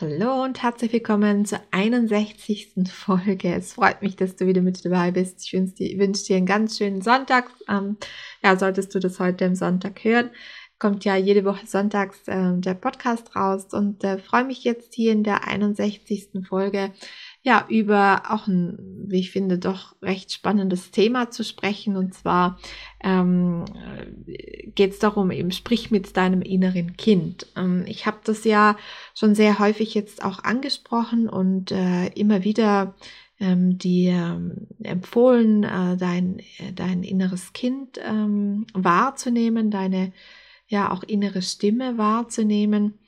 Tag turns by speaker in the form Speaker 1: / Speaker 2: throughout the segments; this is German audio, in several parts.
Speaker 1: Hallo und herzlich willkommen zur 61. Folge. Es freut mich, dass du wieder mit dabei bist. Ich wünsche dir, einen ganz schönen Sonntag. Ähm, ja, solltest du das heute am Sonntag hören, kommt ja jede Woche sonntags äh, der Podcast raus und äh, freue mich jetzt hier in der 61. Folge ja, über auch ein, wie ich finde, doch recht spannendes Thema zu sprechen. Und zwar ähm, geht es darum, eben sprich mit deinem inneren Kind. Ähm, ich habe das ja schon sehr häufig jetzt auch angesprochen und äh, immer wieder ähm, dir ähm, empfohlen, äh, dein, dein inneres Kind ähm, wahrzunehmen, deine ja auch innere Stimme wahrzunehmen.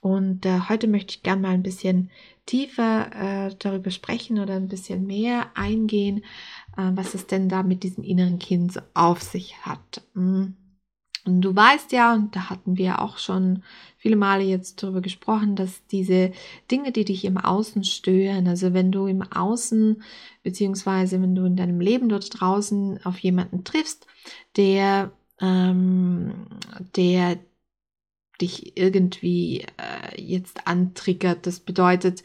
Speaker 1: Und äh, heute möchte ich gerne mal ein bisschen tiefer äh, darüber sprechen oder ein bisschen mehr eingehen, äh, was es denn da mit diesem inneren Kind so auf sich hat. Mhm. Und du weißt ja, und da hatten wir auch schon viele Male jetzt darüber gesprochen, dass diese Dinge, die dich im Außen stören, also wenn du im Außen, beziehungsweise wenn du in deinem Leben dort draußen auf jemanden triffst, der, ähm, der dich irgendwie äh, jetzt antriggert. Das bedeutet,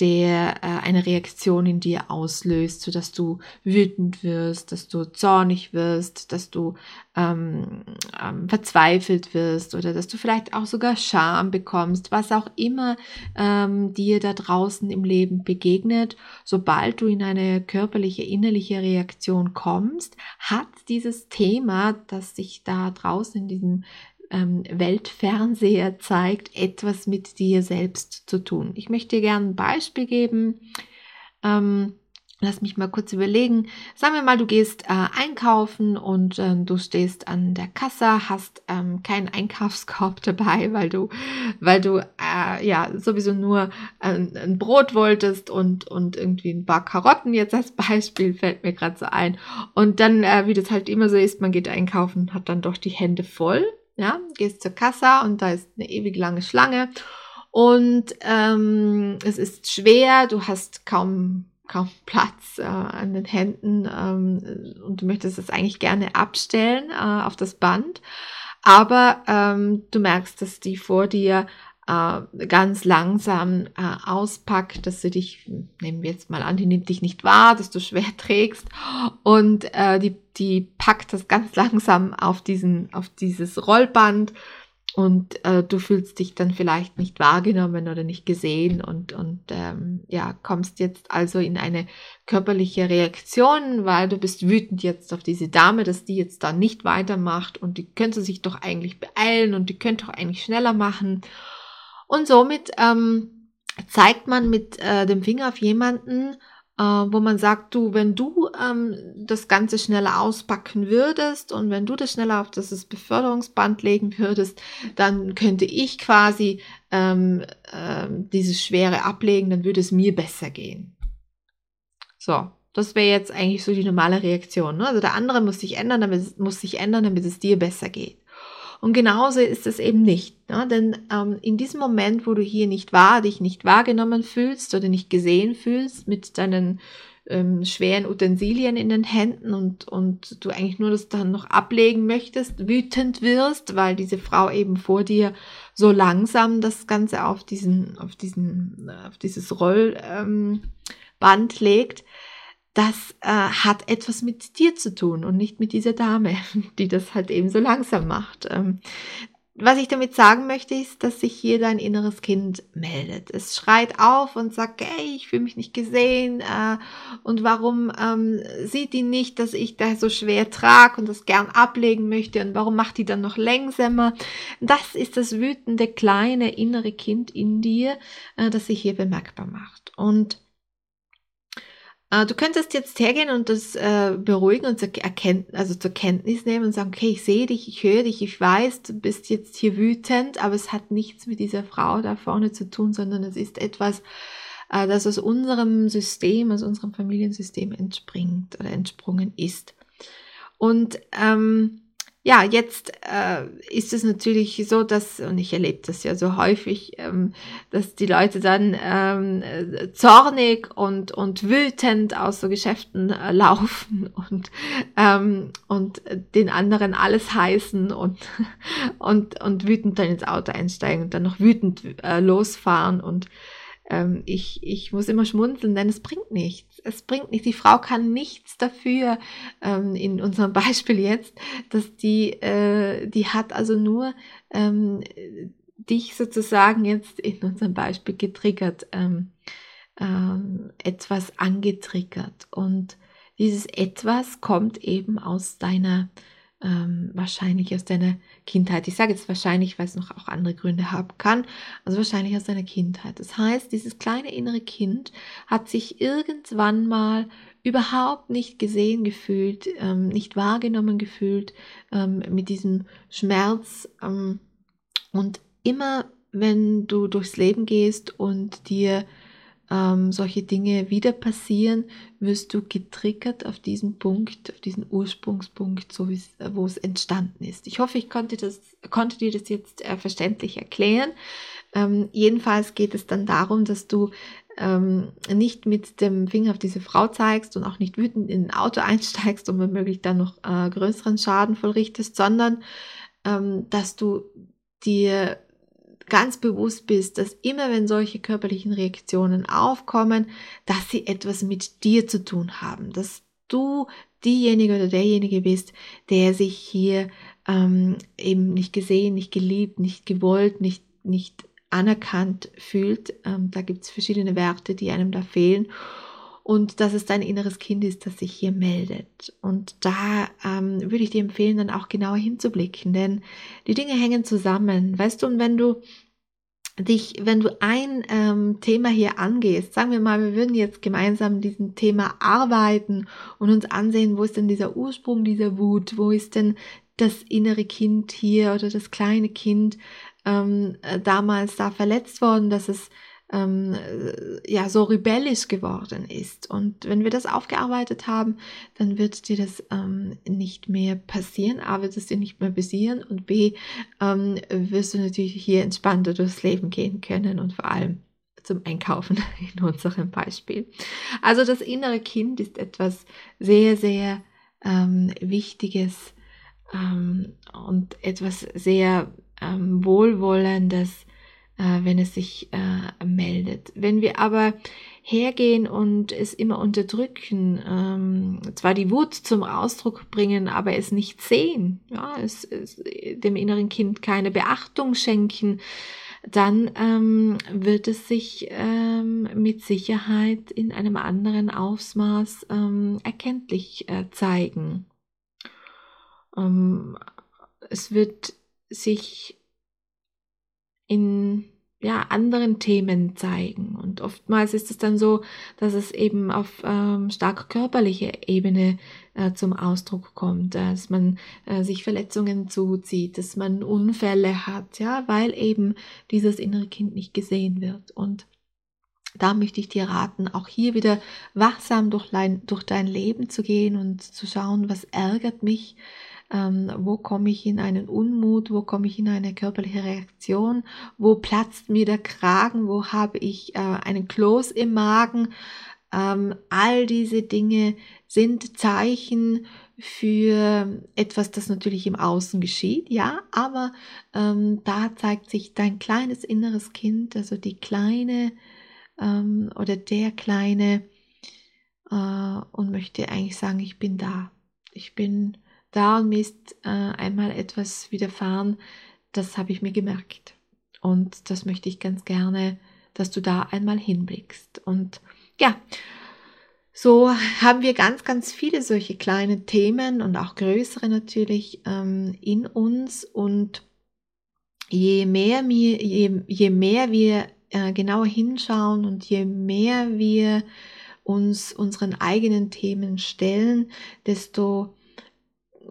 Speaker 1: der äh, eine Reaktion in dir auslöst, so dass du wütend wirst, dass du zornig wirst, dass du ähm, ähm, verzweifelt wirst oder dass du vielleicht auch sogar Scham bekommst, was auch immer ähm, dir da draußen im Leben begegnet. Sobald du in eine körperliche, innerliche Reaktion kommst, hat dieses Thema, das sich da draußen in diesem Weltfernseher zeigt, etwas mit dir selbst zu tun. Ich möchte dir gerne ein Beispiel geben. Ähm, Lass mich mal kurz überlegen. Sagen wir mal, du gehst äh, einkaufen und äh, du stehst an der Kasse, hast ähm, keinen Einkaufskorb dabei, weil du, weil du äh, ja sowieso nur ein, ein Brot wolltest und, und irgendwie ein paar Karotten jetzt als Beispiel fällt mir gerade so ein. Und dann, äh, wie das halt immer so ist, man geht einkaufen, hat dann doch die Hände voll ja, gehst zur Kassa und da ist eine ewig lange Schlange. Und ähm, es ist schwer, du hast kaum kaum Platz äh, an den Händen ähm, und du möchtest es eigentlich gerne abstellen äh, auf das Band, aber ähm, du merkst, dass die vor dir äh, ganz langsam äh, auspackt, dass sie dich, nehmen wir jetzt mal an, die nimmt dich nicht wahr, dass du schwer trägst und äh, die, die packt das ganz langsam auf diesen, auf dieses Rollband und äh, du fühlst dich dann vielleicht nicht wahrgenommen oder nicht gesehen und, und ähm, ja, kommst jetzt also in eine körperliche Reaktion, weil du bist wütend jetzt auf diese Dame, dass die jetzt da nicht weitermacht und die könnte sich doch eigentlich beeilen und die könnte doch eigentlich schneller machen. Und somit ähm, zeigt man mit äh, dem Finger auf jemanden, äh, wo man sagt, du, wenn du ähm, das Ganze schneller auspacken würdest und wenn du das schneller auf das Beförderungsband legen würdest, dann könnte ich quasi ähm, äh, dieses Schwere ablegen, dann würde es mir besser gehen. So, das wäre jetzt eigentlich so die normale Reaktion. Ne? Also der andere muss sich ändern, damit muss sich ändern, damit es dir besser geht. Und genauso ist es eben nicht. Ne? Denn ähm, in diesem Moment, wo du hier nicht wahr, dich nicht wahrgenommen fühlst oder nicht gesehen fühlst mit deinen ähm, schweren Utensilien in den Händen und, und du eigentlich nur das dann noch ablegen möchtest, wütend wirst, weil diese Frau eben vor dir so langsam das Ganze auf diesen, auf diesen, auf dieses Rollband ähm, legt, das äh, hat etwas mit dir zu tun und nicht mit dieser Dame, die das halt eben so langsam macht. Ähm, was ich damit sagen möchte, ist, dass sich hier dein inneres Kind meldet. Es schreit auf und sagt, hey, ich fühle mich nicht gesehen äh, und warum ähm, sieht die nicht, dass ich da so schwer trage und das gern ablegen möchte und warum macht die dann noch längsamer? Das ist das wütende kleine innere Kind in dir, äh, das sich hier bemerkbar macht. Und du könntest jetzt hergehen und das äh, beruhigen und zur, also zur Kenntnis nehmen und sagen, okay, ich sehe dich, ich höre dich, ich weiß, du bist jetzt hier wütend, aber es hat nichts mit dieser Frau da vorne zu tun, sondern es ist etwas, äh, das aus unserem System, aus unserem Familiensystem entspringt oder entsprungen ist. Und ähm, ja, jetzt äh, ist es natürlich so, dass, und ich erlebe das ja so häufig, ähm, dass die Leute dann ähm, zornig und, und wütend aus so Geschäften äh, laufen und, ähm, und den anderen alles heißen und, und, und wütend dann ins Auto einsteigen und dann noch wütend äh, losfahren und ähm, ich, ich muss immer schmunzeln, denn es bringt nichts. Es bringt nichts. Die Frau kann nichts dafür, ähm, in unserem Beispiel jetzt, dass die, äh, die hat also nur ähm, dich sozusagen jetzt in unserem Beispiel getriggert, ähm, ähm, etwas angetriggert. Und dieses etwas kommt eben aus deiner ähm, wahrscheinlich aus deiner Kindheit. Ich sage jetzt wahrscheinlich, weil es noch auch andere Gründe haben kann, also wahrscheinlich aus deiner Kindheit. Das heißt, dieses kleine innere Kind hat sich irgendwann mal überhaupt nicht gesehen gefühlt, ähm, nicht wahrgenommen gefühlt ähm, mit diesem Schmerz. Ähm, und immer wenn du durchs Leben gehst und dir ähm, solche Dinge wieder passieren, wirst du getriggert auf diesen Punkt, auf diesen Ursprungspunkt, so es, wo es entstanden ist. Ich hoffe, ich konnte, das, konnte dir das jetzt äh, verständlich erklären. Ähm, jedenfalls geht es dann darum, dass du ähm, nicht mit dem Finger auf diese Frau zeigst und auch nicht wütend in ein Auto einsteigst und womöglich dann noch äh, größeren Schaden vollrichtest, sondern ähm, dass du dir ganz bewusst bist, dass immer wenn solche körperlichen Reaktionen aufkommen, dass sie etwas mit dir zu tun haben, dass du diejenige oder derjenige bist, der sich hier ähm, eben nicht gesehen, nicht geliebt, nicht gewollt, nicht, nicht anerkannt fühlt. Ähm, da gibt es verschiedene Werte, die einem da fehlen. Und dass es dein inneres Kind ist, das sich hier meldet. Und da ähm, würde ich dir empfehlen, dann auch genauer hinzublicken, denn die Dinge hängen zusammen. Weißt du, und wenn du dich, wenn du ein ähm, Thema hier angehst, sagen wir mal, wir würden jetzt gemeinsam diesen Thema arbeiten und uns ansehen, wo ist denn dieser Ursprung dieser Wut, wo ist denn das innere Kind hier oder das kleine Kind ähm, äh, damals da verletzt worden, dass es ähm, ja so rebellisch geworden ist. Und wenn wir das aufgearbeitet haben, dann wird dir das ähm, nicht mehr passieren. A, wird es dir nicht mehr passieren und B, ähm, wirst du natürlich hier entspannter durchs Leben gehen können und vor allem zum Einkaufen in unserem Beispiel. Also das innere Kind ist etwas sehr, sehr ähm, Wichtiges ähm, und etwas sehr ähm, Wohlwollendes, äh, wenn es sich äh, meldet. Wenn wir aber hergehen und es immer unterdrücken, ähm, zwar die Wut zum Ausdruck bringen, aber es nicht sehen, ja, es, es dem inneren Kind keine Beachtung schenken, dann ähm, wird es sich ähm, mit Sicherheit in einem anderen Ausmaß ähm, erkenntlich äh, zeigen. Ähm, es wird sich in ja, anderen Themen zeigen. Und oftmals ist es dann so, dass es eben auf ähm, stark körperlicher Ebene äh, zum Ausdruck kommt, dass man äh, sich Verletzungen zuzieht, dass man Unfälle hat, ja, weil eben dieses innere Kind nicht gesehen wird. Und da möchte ich dir raten, auch hier wieder wachsam durch, durch dein Leben zu gehen und zu schauen, was ärgert mich, ähm, wo komme ich in einen Unmut, wo komme ich in eine körperliche Reaktion, wo platzt mir der Kragen, wo habe ich äh, einen Kloß im Magen, Ähm, all diese Dinge sind Zeichen für etwas, das natürlich im Außen geschieht, ja, aber ähm, da zeigt sich dein kleines inneres Kind, also die kleine ähm, oder der kleine äh, und möchte eigentlich sagen, ich bin da. Ich bin da und mir ist äh, einmal etwas widerfahren, das habe ich mir gemerkt. Und das möchte ich ganz gerne, dass du da einmal hinblickst. Und ja, so haben wir ganz, ganz viele solche kleine Themen und auch größere natürlich ähm, in uns. Und je mehr, wir, je, je mehr wir äh, genauer hinschauen und je mehr wir uns unseren eigenen Themen stellen, desto,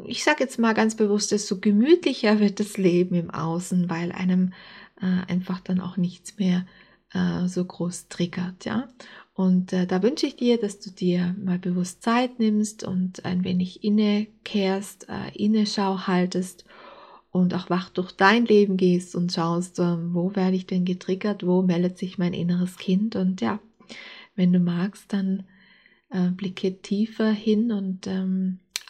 Speaker 1: ich sage jetzt mal ganz bewusst, desto gemütlicher wird das Leben im Außen, weil einem äh, einfach dann auch nichts mehr äh, so groß triggert, ja. Und äh, da wünsche ich dir, dass du dir mal bewusst Zeit nimmst und ein wenig innekehrst, äh, Inneschau haltest und auch wach durch dein Leben gehst und schaust, äh, wo werde ich denn getriggert, wo meldet sich mein inneres Kind und ja, wenn du magst, dann äh, blicke tiefer hin und ähm,